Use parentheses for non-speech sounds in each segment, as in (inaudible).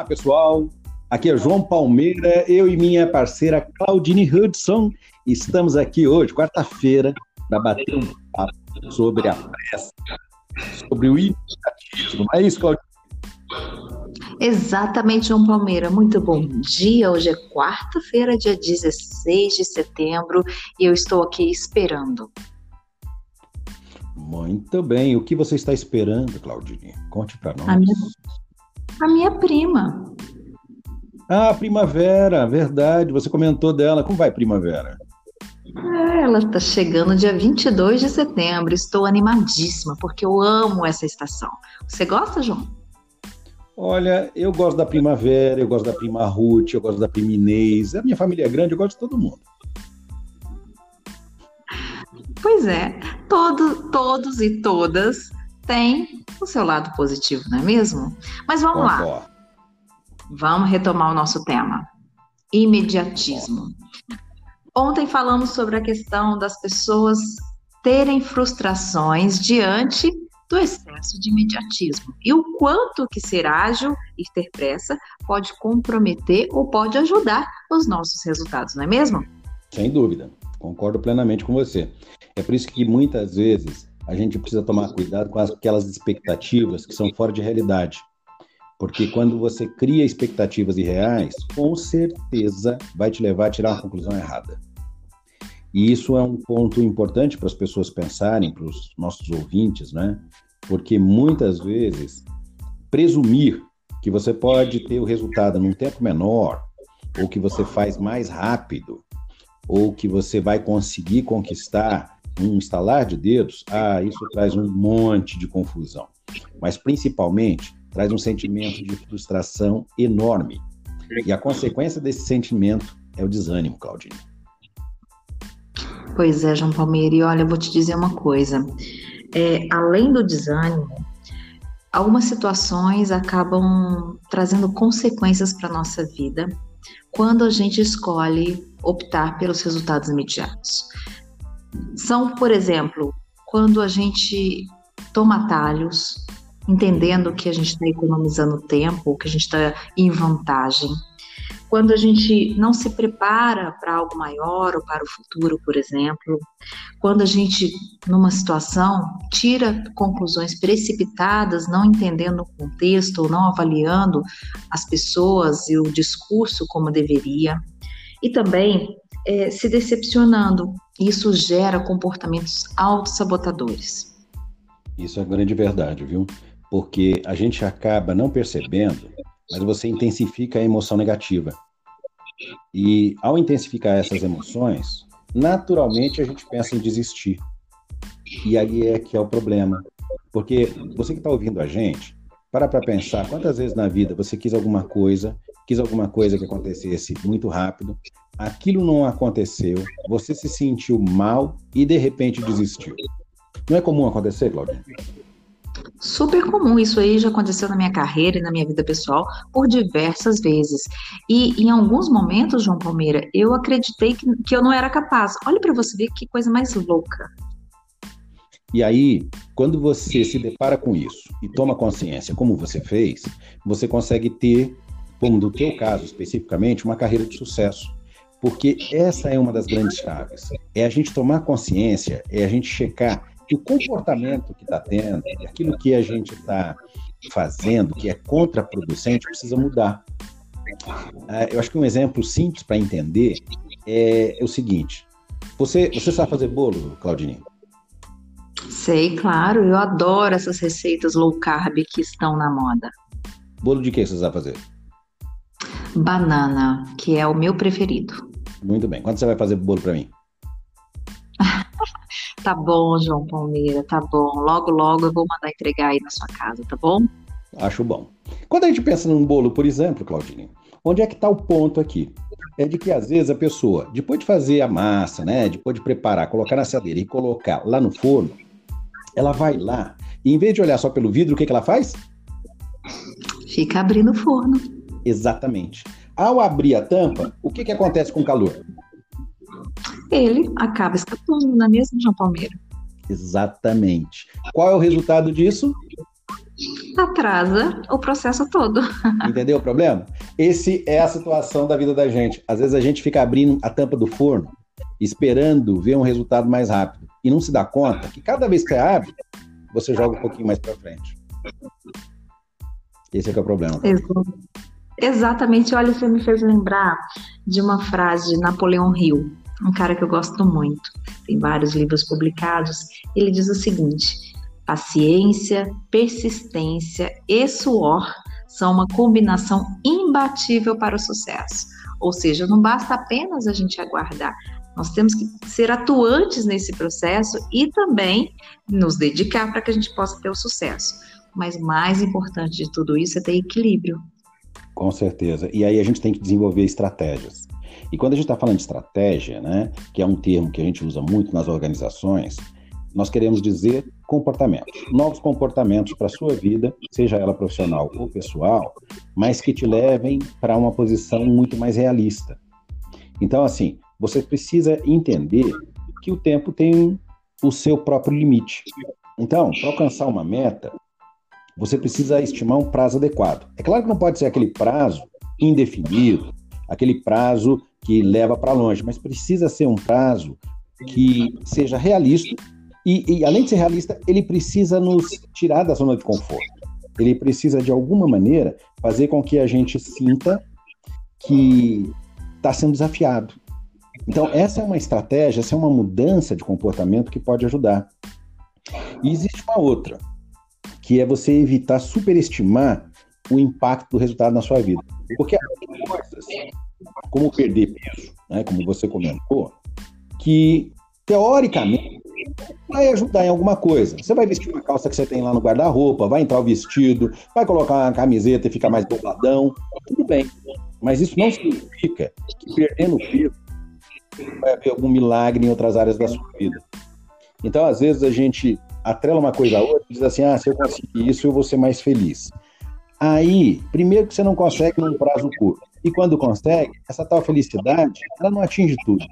Olá, pessoal. Aqui é João Palmeira, eu e minha parceira Claudine Hudson. Estamos aqui hoje, quarta-feira, para bater um papo sobre a pressa, sobre o imediatismo. Não é isso, Claudine? Exatamente, João Palmeira. Muito bom dia. Hoje é quarta-feira, dia 16 de setembro, e eu estou aqui esperando. Muito bem. O que você está esperando, Claudine? Conte para nós. A minha a minha prima. Ah, Primavera, verdade. Você comentou dela. Como vai, Primavera? É, ela está chegando dia 22 de setembro. Estou animadíssima, porque eu amo essa estação. Você gosta, João? Olha, eu gosto da Primavera, eu gosto da Prima Ruth, eu gosto da Prima Inês. A minha família é grande, eu gosto de todo mundo. Pois é, todo, todos e todas têm o seu lado positivo, não é mesmo? Mas vamos lá. Vamos retomar o nosso tema: imediatismo. Ontem falamos sobre a questão das pessoas terem frustrações diante do excesso de imediatismo e o quanto que ser ágil e ter pressa pode comprometer ou pode ajudar os nossos resultados, não é mesmo? Sem dúvida, concordo plenamente com você. É por isso que muitas vezes a gente precisa tomar cuidado com aquelas expectativas que são fora de realidade. Porque quando você cria expectativas irreais, com certeza vai te levar a tirar uma conclusão errada. E isso é um ponto importante para as pessoas pensarem, para os nossos ouvintes, né? Porque muitas vezes presumir que você pode ter o resultado num tempo menor, ou que você faz mais rápido, ou que você vai conseguir conquistar um estalar de dedos, ah, isso traz um monte de confusão. Mas principalmente traz um sentimento de frustração enorme. E a consequência desse sentimento é o desânimo, Claudine. Pois é, João Palmeira, e olha, eu vou te dizer uma coisa. É, além do desânimo, algumas situações acabam trazendo consequências para a nossa vida quando a gente escolhe optar pelos resultados imediatos são, por exemplo, quando a gente toma atalhos, entendendo que a gente está economizando tempo, que a gente está em vantagem. Quando a gente não se prepara para algo maior ou para o futuro, por exemplo. Quando a gente, numa situação, tira conclusões precipitadas, não entendendo o contexto ou não avaliando as pessoas e o discurso como deveria. E também é, se decepcionando. Isso gera comportamentos autossabotadores. Isso é grande verdade, viu? Porque a gente acaba não percebendo, mas você intensifica a emoção negativa. E ao intensificar essas emoções, naturalmente a gente pensa em desistir. E aí é que é o problema. Porque você que está ouvindo a gente, para para pensar quantas vezes na vida você quis alguma coisa, quis alguma coisa que acontecesse muito rápido, aquilo não aconteceu, você se sentiu mal e de repente desistiu. Não é comum acontecer, Claudia? Super comum, isso aí já aconteceu na minha carreira e na minha vida pessoal por diversas vezes. E em alguns momentos, João Palmeira, eu acreditei que, que eu não era capaz. Olha para você ver que coisa mais louca. E aí, quando você se depara com isso e toma consciência, como você fez, você consegue ter, como no teu caso especificamente, uma carreira de sucesso. Porque essa é uma das grandes chaves. É a gente tomar consciência, é a gente checar que o comportamento que está tendo, aquilo que a gente está fazendo, que é contraproducente, precisa mudar. Ah, eu acho que um exemplo simples para entender é, o seguinte: você, você sabe fazer bolo, Claudinei? Sei, claro, eu adoro essas receitas low carb que estão na moda. Bolo de que você sabe fazer? Banana, que é o meu preferido. Muito bem. Quando você vai fazer bolo para mim? (laughs) Tá bom, João Palmeira, tá bom. Logo, logo eu vou mandar entregar aí na sua casa, tá bom? Acho bom. Quando a gente pensa num bolo, por exemplo, Claudinho, onde é que está o ponto aqui? É de que às vezes a pessoa, depois de fazer a massa, né, depois de preparar, colocar na assadeira e colocar lá no forno, ela vai lá e em vez de olhar só pelo vidro, o que, que ela faz? Fica abrindo o forno. Exatamente. Ao abrir a tampa, o que, que acontece com o calor? Ele acaba escapando, não é mesmo, João Palmeira? Exatamente. Qual é o resultado disso? Atrasa o processo todo. (laughs) Entendeu o problema? Esse é a situação da vida da gente. Às vezes a gente fica abrindo a tampa do forno, esperando ver um resultado mais rápido. E não se dá conta que cada vez que você abre, você joga um pouquinho mais para frente. Esse é, é o problema. Exatamente. Olha, você me fez lembrar de uma frase de Napoleão Hill, um cara que eu gosto muito. Tem vários livros publicados. Ele diz o seguinte: paciência, persistência e suor são uma combinação imbatível para o sucesso. Ou seja, não basta apenas a gente aguardar, nós temos que ser atuantes nesse processo e também nos dedicar para que a gente possa ter o sucesso. Mas mais importante de tudo isso é ter equilíbrio. Com certeza. E aí a gente tem que desenvolver estratégias. E quando a gente está falando de estratégia, né, que é um termo que a gente usa muito nas organizações, nós queremos dizer comportamentos, novos comportamentos para a sua vida, seja ela profissional ou pessoal, mas que te levem para uma posição muito mais realista. Então, assim, você precisa entender que o tempo tem o seu próprio limite. Então, para alcançar uma meta, você precisa estimar um prazo adequado. É claro que não pode ser aquele prazo indefinido, aquele prazo que leva para longe, mas precisa ser um prazo que seja realista e, e, além de ser realista, ele precisa nos tirar da zona de conforto. Ele precisa, de alguma maneira, fazer com que a gente sinta que está sendo desafiado. Então, essa é uma estratégia, essa é uma mudança de comportamento que pode ajudar. E existe uma outra, que é você evitar superestimar o impacto do resultado na sua vida. Porque há coisas, como perder peso, né, como você comentou, que teoricamente vai ajudar em alguma coisa. Você vai vestir uma calça que você tem lá no guarda-roupa, vai entrar o vestido, vai colocar uma camiseta e ficar mais dobladão, tudo bem. Mas isso não significa que perdendo peso vai haver algum milagre em outras áreas da sua vida. Então, às vezes, a gente atrela uma coisa a outra e diz assim: ah, se eu conseguir isso, eu vou ser mais feliz. Aí, primeiro que você não consegue num prazo curto. E quando consegue, essa tal felicidade, ela não atinge tudo.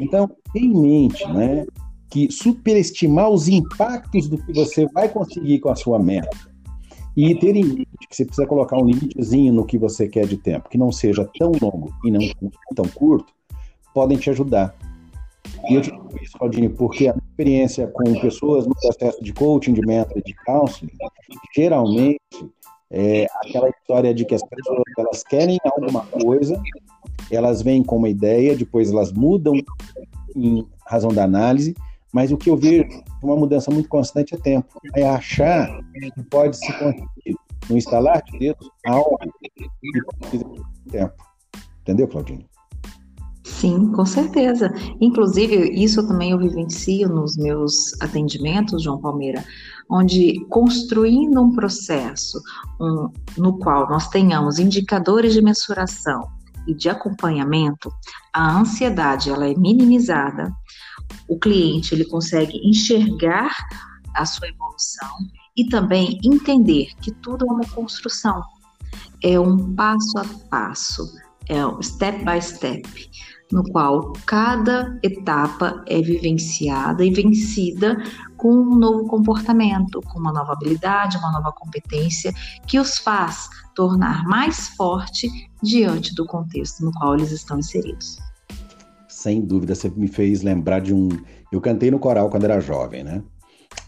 Então, tenha em mente, né, que superestimar os impactos do que você vai conseguir com a sua meta e ter em mente que você precisa colocar um limitezinho no que você quer de tempo, que não seja tão longo e não tão curto, podem te ajudar. E eu digo isso, Claudine, porque a experiência com pessoas no processo de coaching, de mentoring, de counseling, geralmente é aquela história de que as pessoas elas querem alguma coisa, elas vêm com uma ideia, depois elas mudam em razão da análise, mas o que eu vejo uma mudança muito constante é tempo. É achar que pode se conseguir, no instalar de dedos, algo que precisa de tempo. Entendeu, Claudine? Sim, com certeza. Inclusive, isso também eu vivencio nos meus atendimentos, João Palmeira, onde construindo um processo um, no qual nós tenhamos indicadores de mensuração e de acompanhamento, a ansiedade ela é minimizada, o cliente ele consegue enxergar a sua evolução e também entender que tudo é uma construção, é um passo a passo, é um step by step no qual cada etapa é vivenciada e vencida com um novo comportamento, com uma nova habilidade, uma nova competência que os faz tornar mais forte diante do contexto no qual eles estão inseridos. Sem dúvida, você me fez lembrar de um. Eu cantei no coral quando era jovem, né?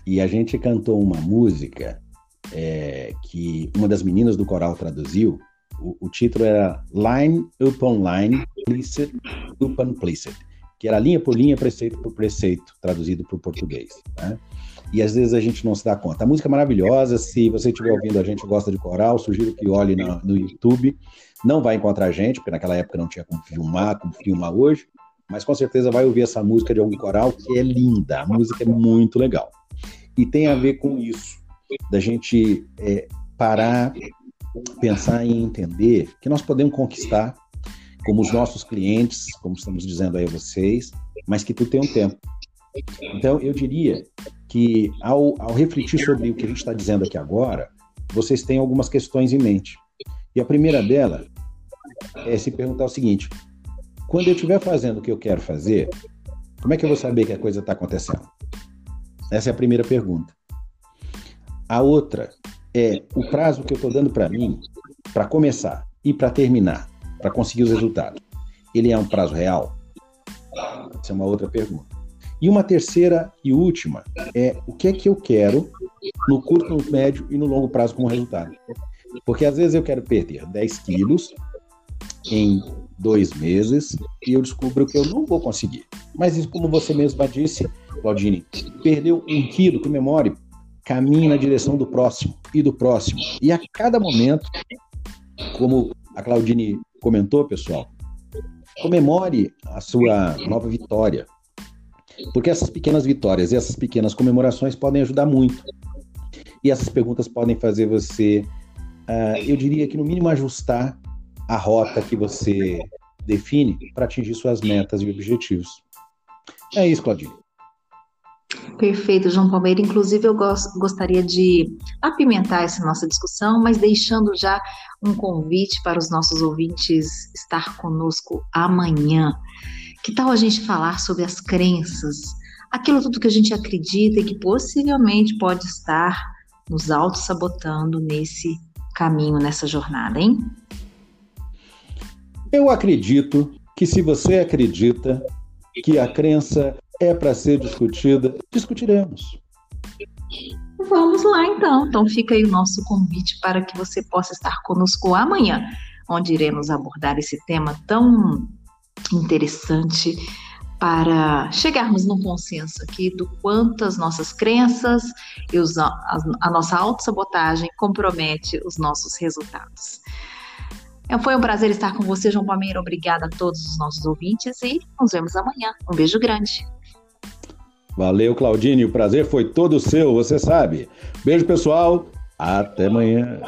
E a gente cantou uma música é, que uma das meninas do coral traduziu, o, título era Line Upon Line, Precept Upon Precept, que era linha por linha, preceito por preceito, traduzido para o português. Né? E às vezes a gente não se dá conta. A música é maravilhosa, se você estiver ouvindo a gente gosta de coral, sugiro que olhe no, no YouTube. Não vai encontrar a gente, porque naquela época não tinha como filmar, como filmar hoje, mas com certeza vai ouvir essa música de algum coral que é linda, a música é muito legal. E tem a ver com isso, da gente é, parar, pensar e entender que nós podemos conquistar como os nossos clientes, como estamos dizendo aí a vocês, mas que tu tem um tempo. Então, eu diria que ao, ao refletir sobre o que a gente está dizendo aqui agora, vocês têm algumas questões em mente. E a primeira dela é se perguntar o seguinte: quando eu estiver fazendo o que eu quero fazer, como é que eu vou saber que a coisa está acontecendo? Essa é a primeira pergunta. A outra é o prazo que eu estou dando para mim, para começar e para terminar, para conseguir os resultados. Ele é um prazo real? Essa é uma outra pergunta. E uma terceira e última é o que é que eu quero no curto, no médio e no longo prazo como resultado. Porque às vezes eu quero perder 10 quilos em dois meses e eu descubro que eu não vou conseguir. Mas isso, como você mesma disse, Claudine, perdeu um quilo, comemore, caminhe na direção do próximo e do próximo. E a cada momento, como a Claudine comentou, pessoal, comemore a sua nova vitória. Porque essas pequenas vitórias e essas pequenas comemorações podem ajudar muito. E essas perguntas podem fazer você, uh, eu diria que no mínimo ajustar a rota que você define para atingir suas metas e objetivos. É isso, Claudine. Perfeito, João Palmeira. Inclusive, eu gostaria de apimentar essa nossa discussão, mas deixando já um convite para os nossos ouvintes estar conosco amanhã. Que tal a gente falar sobre as crenças, aquilo tudo que a gente acredita e que possivelmente pode estar nos auto-sabotando nesse caminho, nessa jornada, hein? Eu acredito que se você acredita que a crença é para ser discutida, discutiremos. Vamos lá então. Então fica aí o nosso convite para que você possa estar conosco amanhã, onde iremos abordar esse tema tão interessante para chegarmos num consenso aqui do quanto as nossas crenças e os, a, a nossa autossabotagem compromete os nossos resultados. É, foi um prazer estar com você, João Palmeira. Obrigada a todos os nossos ouvintes e nos vemos amanhã. Um beijo grande. Valeu, Claudine. O prazer foi todo seu, você sabe. Beijo, pessoal. Até amanhã.